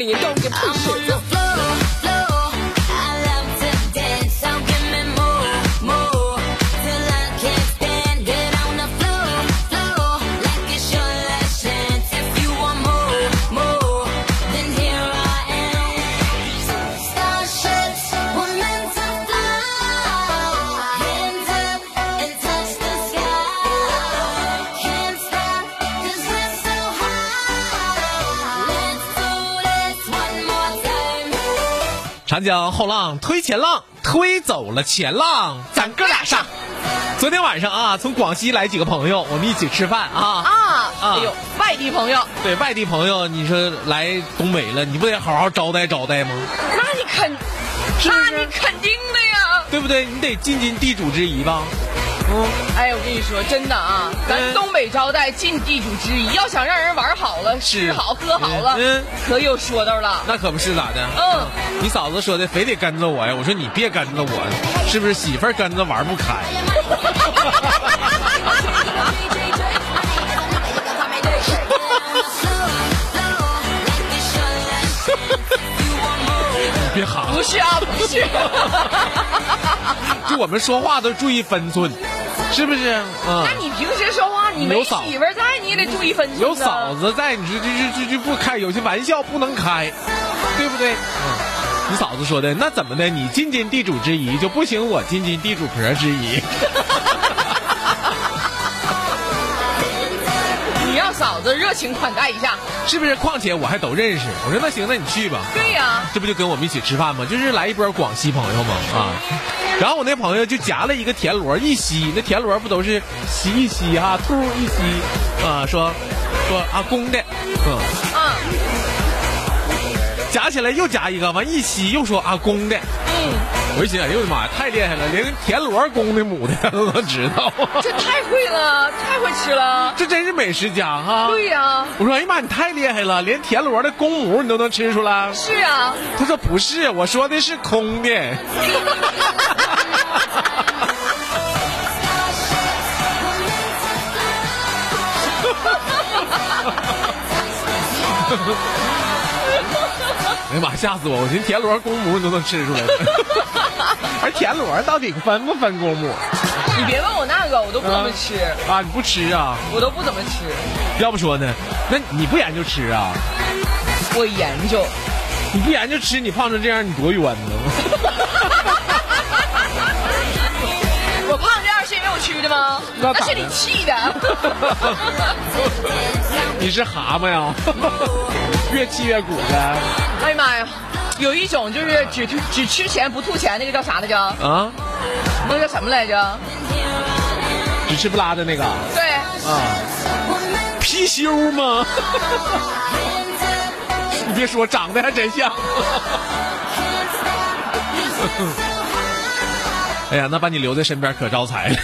Money and don't get pushed. 长江后浪推前浪，推走了前浪，咱哥俩上。昨天晚上啊，从广西来几个朋友，我们一起吃饭啊。啊，啊哎呦，外地朋友，对外地朋友，你说来东北了，你不得好好招待招待吗？那你肯，那你肯定的呀。对不对？你得尽尽地主之谊吧。哎，我跟你说，真的啊，嗯咱东北招待尽地主之谊，要想让人玩好了、吃好、喝好了，嗯可有说道了。那可不是咋的。嗯，你嫂子说的非得跟着我呀，我说你别跟着我，是不是媳妇儿跟着玩不开？别喊不是啊，不是。就我们说话都注意分寸，是不是？嗯那，你平时说话，你没媳妇在，你也得注意分寸。有嫂。子在，你这这这这不开，有些玩笑不能开，对不对？嗯，你嫂子说的那怎么的？你尽尽地主之谊就不行，我尽尽地主婆之谊。嫂子热情款待一下。是不是？况且我还都认识。我说那行，那你去吧。对呀、这不就跟我们一起吃饭吗？就是来一波广西朋友嘛啊。然后我那朋友就夹了一个田螺一吸，那田螺不都是吸一吸哈、吐一吸啊，说说阿公的，嗯，啊，夹起来又夹一个，完一吸又说阿公的，嗯，我一寻思，哎呦我的妈呀，太厉害了，连田螺公的母的都能知道，这太会了，太会吃了。这真是美食家哈。对呀、我说哎呀妈，你太厉害了，连田螺的公母你都能吃出来。是啊，他说不是，我说的是空的。哎呀妈，吓死我！我寻思田螺公母你都能吃出来，而田螺到底分不分公母你别问我那个，我都不怎么吃，啊？你不吃啊？我都不怎么吃。要不说呢，那你不研究吃啊？我研究，你不研究吃，你胖成这样，你多冤呢？我胖这样是因为我吃的吗？那是你气的。你是蛤蟆呀？越气越鼓的哎呀妈呀，有一种就是只吐只吃钱不吐钱，那个叫啥来着？啊？那个叫什么来着？只吃不拉的那个对，啊？貔貅吗？你别说，长得还真像。哎呀，那把你留在身边可招财了。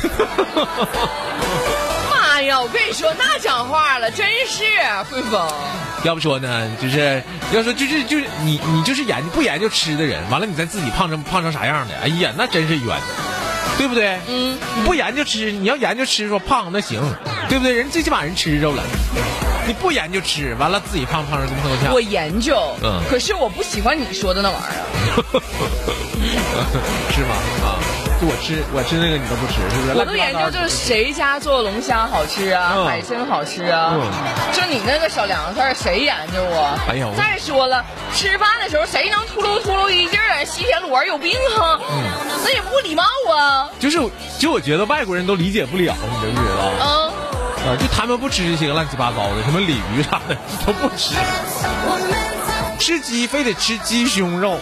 我跟你说，那讲话了，真是慧峰。要不说呢，就是要说就是就是你你就是研究不研究吃的人，完了你再自己胖成胖成啥样的，哎呀，那真是冤，对不对？嗯，你不研究吃，你要研究吃说胖那行，对不对？人最起码人吃着了，你不研究吃，完了自己胖胖成跟头像我。研究，嗯可是我不喜欢你说的那玩意儿。是吗？啊，就我吃我吃那个你都不吃，是不是？我都研究就是谁家做龙虾好吃啊，嗯海参好吃啊。嗯就你那个小凉菜，谁研究啊？哎呀再说了，吃饭的时候谁能秃噜秃噜一劲儿啊？西田螺有病啊？嗯那也不礼貌啊。就是就我觉得外国人都理解不了，你知不知道？嗯，啊，就他们不吃这些个乱七八糟的，什么鲤鱼啥的都不吃，吃鸡非得吃鸡胸肉。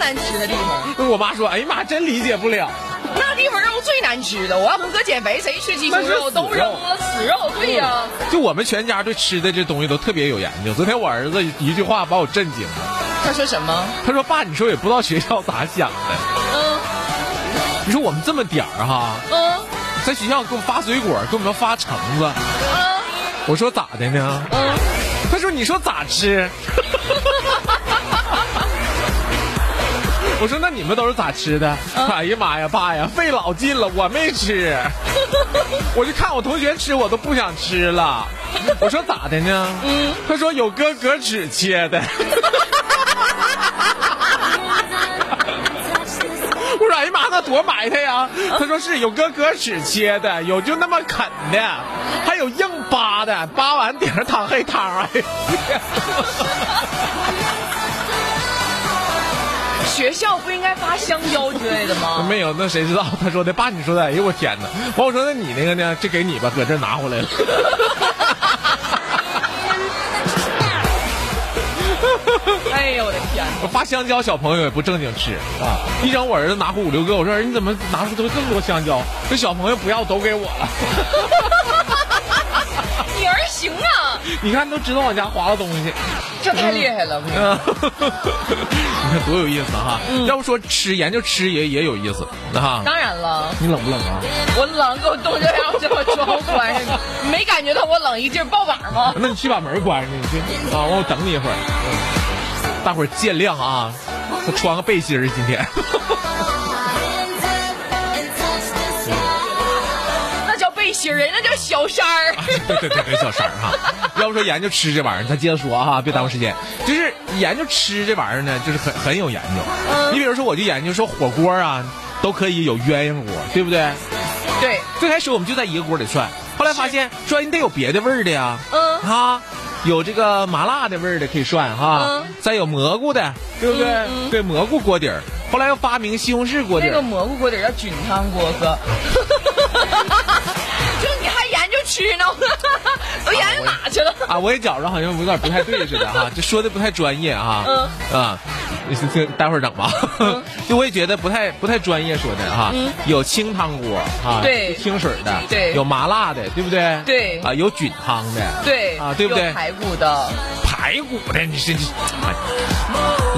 难吃的地方，我妈说：“哎呀妈，真理解不了。那地方肉最难吃的。我要不搁减肥，谁吃鸡胸肉都扔了死肉。对呀、”就我们全家对吃的这东西都特别有研究。昨天我儿子一句话把我震惊了，他说什么？他说：“爸，你说也不知道学校咋想的。嗯你说我们这么点儿哈，嗯在学校给我们发水果，给我们发橙子。嗯我说咋的呢？嗯，他说：“你说咋吃？”我说：“那你们都是咋吃的？”哎呀妈呀，爸呀，费老劲了，我没吃。我就看我同学吃，我都不想吃了。我说咋的呢？嗯，他说有搁格尺切的。我说哎呀妈，那多埋汰呀！他说是有搁格尺切的，有就那么啃的，还有硬扒的，扒完顶上淌黑汤。哎呀 学校不应该发香蕉之类的吗？没有，那谁知道？他说的，爸，你说的，哎呦我天哪！完我说那你那个呢？这给你吧，搁这拿回来了。哎呦我的天！我发香蕉，小朋友也不正经吃啊！一整我儿子拿回五六个，我说儿子你怎么拿出这么多香蕉？这小朋友不要，都给我了。你儿行啊，你看都知道我家划了东西，这太厉害了！嗯，你 看多有意思哈！要不说吃研究吃也也有意思哈。当然了，你冷不冷啊？我冷，给我冻这样，就把窗户关上，你没感觉到我冷一劲儿爆板吗？那你去把门关上，你去啊！我等你一会儿。嗯，大伙儿见谅啊，我穿个背心儿今天。人那叫小山儿。对对对对，小三儿哈。要不说研究吃这玩意儿，咱接着说哈，别耽误时间。就是研究吃这玩意儿呢，就是很很有研究。你比如说，我就研究说火锅啊，都可以有鸳鸯锅，对不对？对，最开始我们就在一个锅里涮，后来发现说你得有别的味儿的呀。嗯哈，有这个麻辣的味儿的可以涮哈，嗯再有蘑菇的，对不对？嗯嗯对，蘑菇锅底儿。后来又发明西红柿锅底儿。那个蘑菇锅底儿叫菌汤锅哥。就你还研究吃呢？都研究哪去了？啊，我也觉着好像有点不太对似的哈，这说的不太专业哈。嗯啊，这待会儿整吧。就我也觉得不太不太专业说的哈。嗯有清汤锅啊，对清水的，对有麻辣的，对不对？对啊，有菌汤的，对啊，对不对？排骨的，排骨的，你是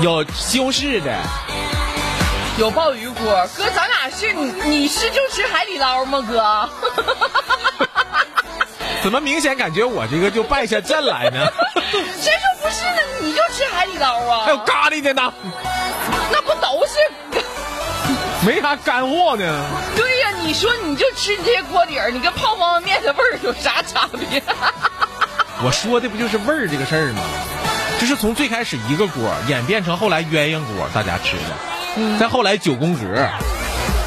有西红柿的，有鲍鱼锅。哥，咱俩是你你是就吃海底捞吗？哥，怎么明显感觉我这个就败下阵来呢？谁说不是呢？你就吃海底捞啊？还有咖喱的呢，那不都是？没啥干货呢。对呀、你说你就吃这些锅底儿，你跟泡方便面的味儿有啥差别？我说的不就是味儿这个事儿吗？就是从最开始一个锅演变成后来鸳鸯锅，大家吃的，再后来九宫格，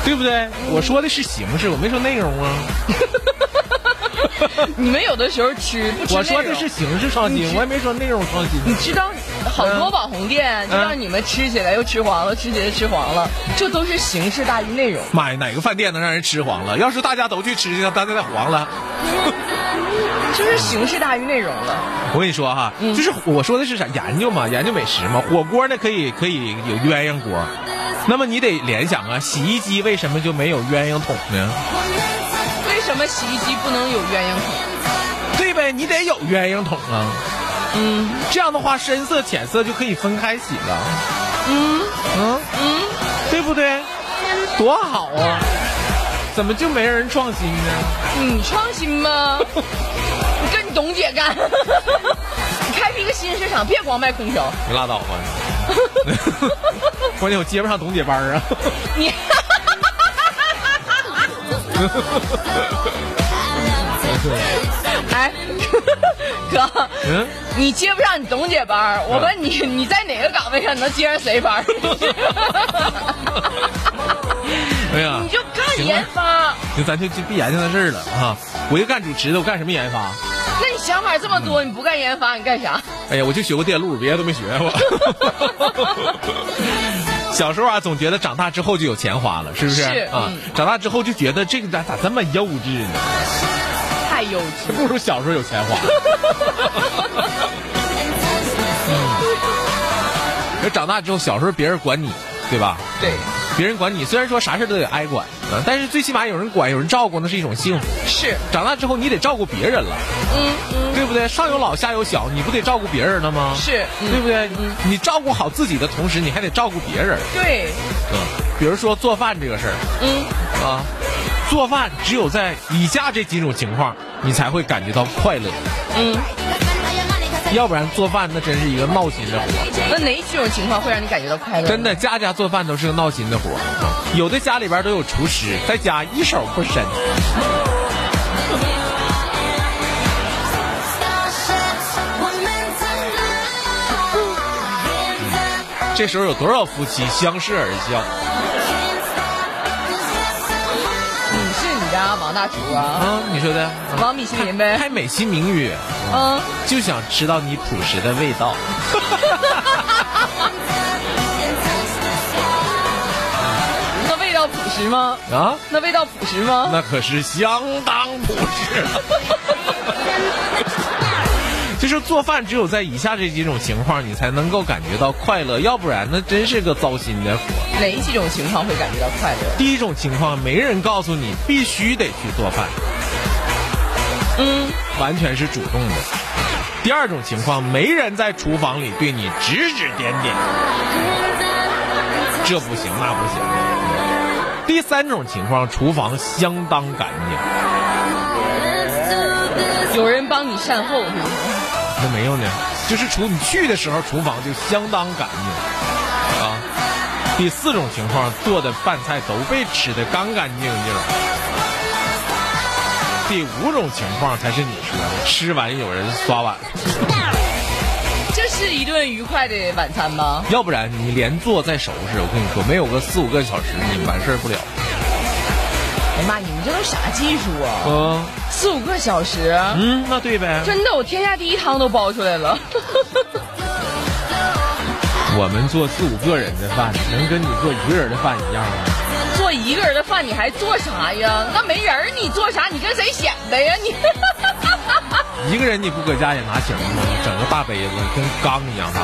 对不对？我说的是形式，我没说内容啊。你们有的时候吃不吃我说的是形式创新，我也没说内容创新。你知道好多网红店就让你们吃起来又吃黄了，吃起来吃黄了，这都是形式大于内容。妈呀，哪个饭店能让人吃黄了？要是大家都去吃去，大家再黄了。就是形式大于内容了。我跟你说哈，就是我说的是啥研究嘛，研究美食嘛。火锅呢可以可以有鸳鸯锅，那么你得联想啊，洗衣机为什么就没有鸳鸯桶呢？为什么洗衣机不能有鸳鸯桶？对呗，你得有鸳鸯桶啊。嗯这样的话，深色浅色就可以分开洗了。嗯嗯，嗯，对不对？多好啊！怎么就没人创新呢？你创新吗？你跟你董姐干，你开辟一个新市场，别光卖空调。你拉倒吧！关键我接不上董姐班儿啊！你 哎，哥，嗯，你接不上你董姐班儿，我问你，你在哪个岗位上能接上谁班儿？哎呀，你就干研发。就咱就就别研究那事儿了啊！我就干主持的，我干什么研发？那你想法这么多，你不干研发，你干啥？哎呀，我就学过电路，别的都没学过。小时候啊，总觉得长大之后就有钱花了，是不是？是啊嗯，长大之后就觉得这个咋咋这么幼稚呢？太幼稚。不如小时候有钱花。嗯，长大之后，小时候别人管你，对吧？对，别人管你，虽然说啥事都得挨管，啊，但是最起码有人管，有人照顾，那是一种幸福。是，长大之后，你得照顾别人了，嗯嗯，对不对？上有老，下有小，你不得照顾别人了吗？是，嗯对不对？你照顾好自己的同时，你还得照顾别人。对，嗯，比如说做饭这个事儿嗯，啊，做饭只有在以下这几种情况，你才会感觉到快乐。嗯，要不然做饭那真是一个闹心的活。那哪几种情况会让你感觉到快乐？真的，家家做饭都是个闹心的活。有的家里边都有厨师，在家一手不伸。这时候有多少夫妻相视而笑？王大厨啊，啊，你说的？王米其林呗。还美其名曰，嗯，就想吃到你朴实的味道。那味道朴实吗？啊，那味道朴实吗？那可是相当朴实 了。就是做饭，只有在以下这几种情况，你才能够感觉到快乐，要不然那真是个糟心的活。哪几种情况会感觉到快乐？第一种情况，没人告诉你必须得去做饭，嗯，完全是主动的。第二种情况，没人在厨房里对你指指点点，这不行那不行。第三种情况，厨房相当干净，有人帮你善后是吗？那没有呢，就是厨你去的时候，厨房就相当干净啊。第四种情况，做的饭菜都被吃的干干净净。第五种情况才是你说的，吃完有人刷碗，这是一顿愉快的晚餐吗？要不然你连做再收拾，我跟你说，没有个四五个小时，你完事儿不了。哎呀妈，你们这都啥技术啊？嗯四五个小时，嗯，那对呗。真的，我天下第一汤都包出来了。我们做四五个人的饭，能跟你做一个人的饭一样吗？做一个人的饭，你还做啥呀？那没人儿你做啥？你跟谁显摆呀？你 一个人你不搁家也拿行吗？整个大杯子跟缸一样大。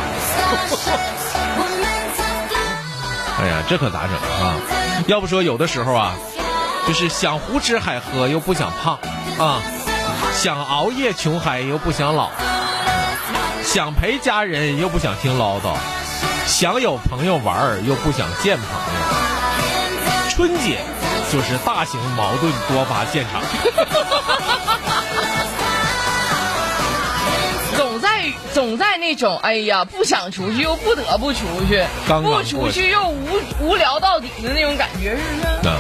哎呀，这可咋整啊？要不说有的时候啊，就是想胡吃海喝又不想胖啊，想熬夜穷嗨又不想老，想陪家人又不想听唠叨，想有朋友玩儿又不想见朋友。春节就是大型矛盾多发现场。总在总在那种哎呀，不想出去又不得不出去，刚刚不出去又无无聊到底的那种感觉，是不是？啊，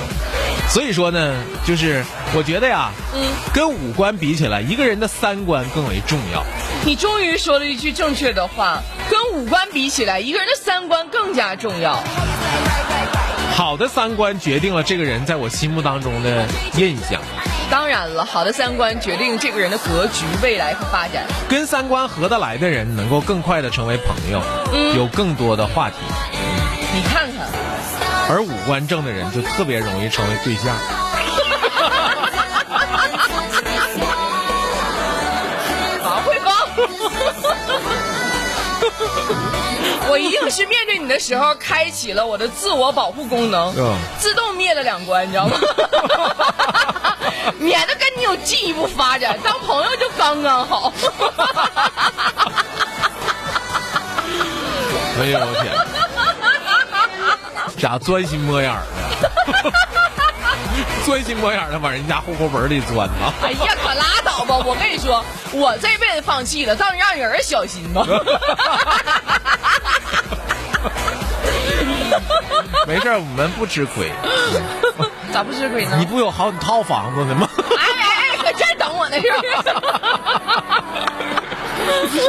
所以说呢，就是我觉得呀，嗯，跟五官比起来，一个人的三观更为重要。你终于说了一句正确的话，跟五官比起来，一个人的三观更加重要。好的三观决定了这个人在我心目当中的印象，当然了，好的三观决定这个人的格局、未来和发展。跟三观合得来的人能够更快的成为朋友，嗯有更多的话题，你看看，而五官正的人就特别容易成为对象。王慧芳，我一定是面对你的时候开启了我的自我保护功能，嗯自动灭了两关，你知道吗？免得跟你有进一步发展，当朋友就刚刚好。哎呦我天，咋钻心摸眼儿的？钻心摸眼儿的往人家户口本里钻呢？哎呀，可拉倒吧！我跟你说，我这辈子放弃了，让让人小心吧。没事儿，我们不吃亏。咋不吃亏呢？你不有好几套房子呢吗？哎 哎哎，搁这儿等我呢，是？